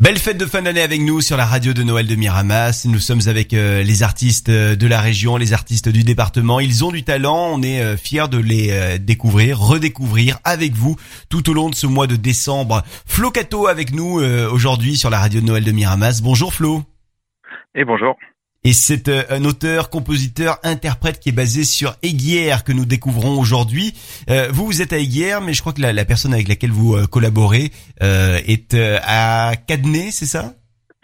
Belle fête de fin d'année avec nous sur la radio de Noël de Miramas. Nous sommes avec euh, les artistes euh, de la région, les artistes du département. Ils ont du talent. On est euh, fiers de les découvrir, redécouvrir avec vous tout au long de ce mois de décembre. Flo Cato avec nous aujourd'hui sur la radio de Noël de Miramas. Bonjour Flo. Et bonjour. Et c'est euh, un auteur, compositeur, interprète qui est basé sur Aiguière que nous découvrons aujourd'hui. Euh, vous, vous êtes à Aiguière, mais je crois que la, personne avec laquelle vous euh, collaborez est à Cadenet, c'est ça?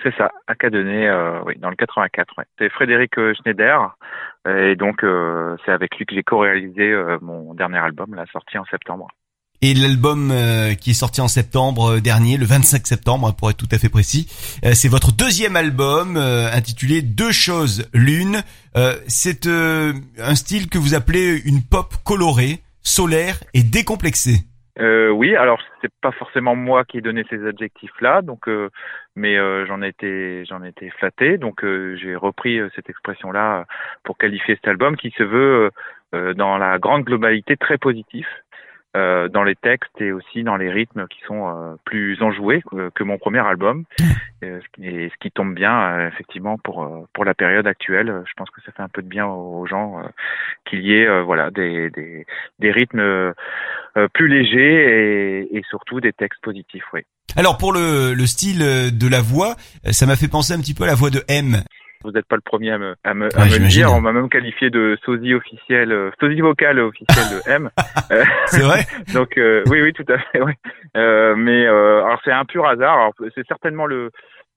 C'est ça, à Cadenet, oui, dans le 84. C'est Frédéric Schneider, et donc c'est avec lui que j'ai co-réalisé mon dernier album, la sortie en septembre. Et l'album euh, qui est sorti en septembre euh, dernier, le 25 septembre pour être tout à fait précis, euh, c'est votre deuxième album intitulé Deux choses l'une. c'est un style que vous appelez une pop colorée, solaire et décomplexée. oui, alors c'est pas forcément moi qui ai donné ces adjectifs-là, donc mais j'en ai été j'en ai été flatté, donc j'ai repris cette expression-là pour qualifier cet album qui se veut dans la grande globalité très positif. Euh, dans les textes et aussi dans les rythmes qui sont euh, plus enjoués que, mon premier album. Euh, et ce qui tombe bien, effectivement, pour pour la période actuelle, je pense que ça fait un peu de bien aux gens qu'il y ait voilà des, des, des rythmes plus légers et, et surtout des textes positifs. Oui. Alors pour le, le style de la voix, ça m'a fait penser un petit peu à la voix de M vous n'êtes pas le premier à me, à me, à me le dire. On m'a même qualifié de sosie officiel, euh, sosie vocal officiel de M. c'est vrai. Donc euh, oui, oui, tout à fait. Oui. Euh, mais euh, alors c'est un pur hasard. c'est certainement le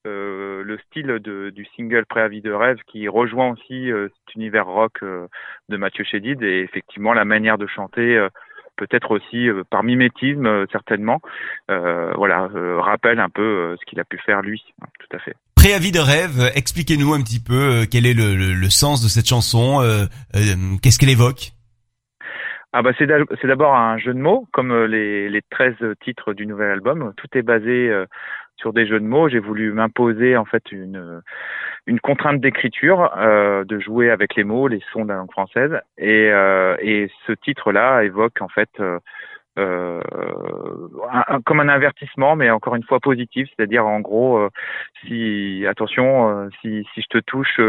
le style de, du single Préavis de rêve qui rejoint aussi cet univers rock de Mathieu Chédid et effectivement la manière de chanter peut-être aussi par mimétisme certainement voilà rappelle un peu ce qu'il a pu faire lui tout à fait Préavis de rêve, expliquez-nous un petit peu euh, quel est le, le, sens de cette chanson, euh, euh, qu'est-ce qu'elle évoque? Ah bah c'est d'abord un jeu de mots, comme les, les 13 titres du nouvel album. Tout est basé sur des jeux de mots. J'ai voulu m'imposer en fait une, une contrainte d'écriture, de jouer avec les mots, les sons de la langue française. Et, et ce titre-là évoque en fait euh, comme un avertissement, mais encore une fois positif, c'est-à-dire en gros, euh, si attention, euh, si, si je te touche,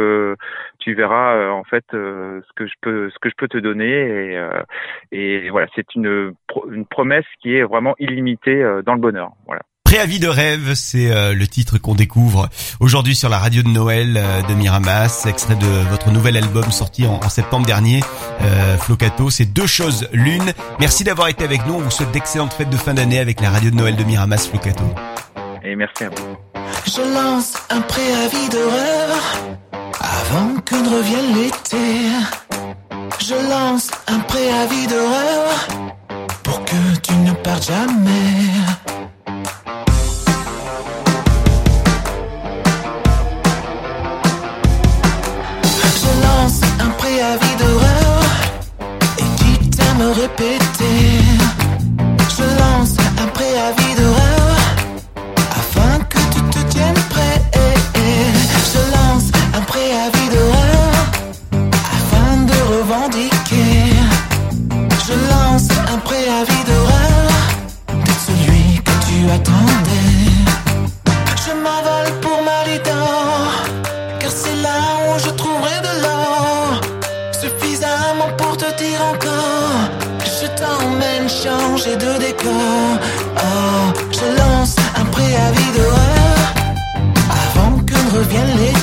tu verras en fait ce que je peux ce que je peux te donner et, et voilà, c'est une une promesse qui est vraiment illimitée dans le bonheur. Voilà. Préavis de rêve, c'est euh, le titre qu'on découvre aujourd'hui sur la radio de Noël euh, de Miramas, extrait de votre nouvel album sorti en, septembre dernier, euh, Flocato. C'est deux choses l'une. Merci d'avoir été avec nous. On vous souhaite d'excellentes fêtes de fin d'année avec la radio de Noël de Miramas, Flocato. Et merci à vous. Je lance un préavis de rêve avant que ne revienne l'été. Je lance un préavis de rêve pour que tu ne partes jamais. Répéter. Dire encore t'emmène changer de décor. Oh, je lance un préavis rêve avant que ne revienne l'été.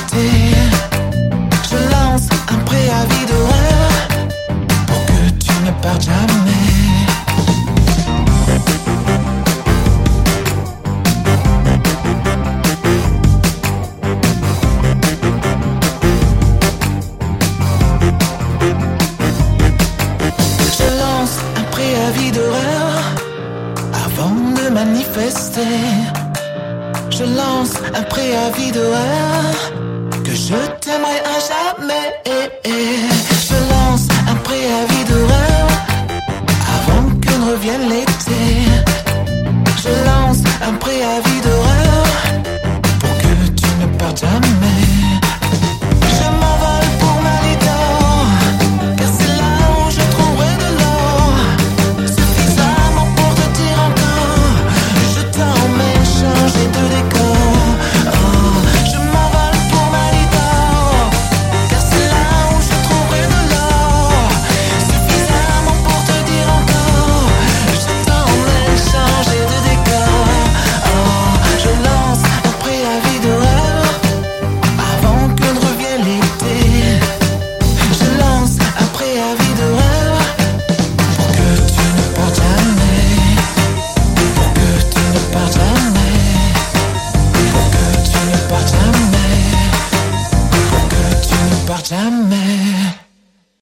Je lance un préavis de rêve que je t'aimerai à jamais.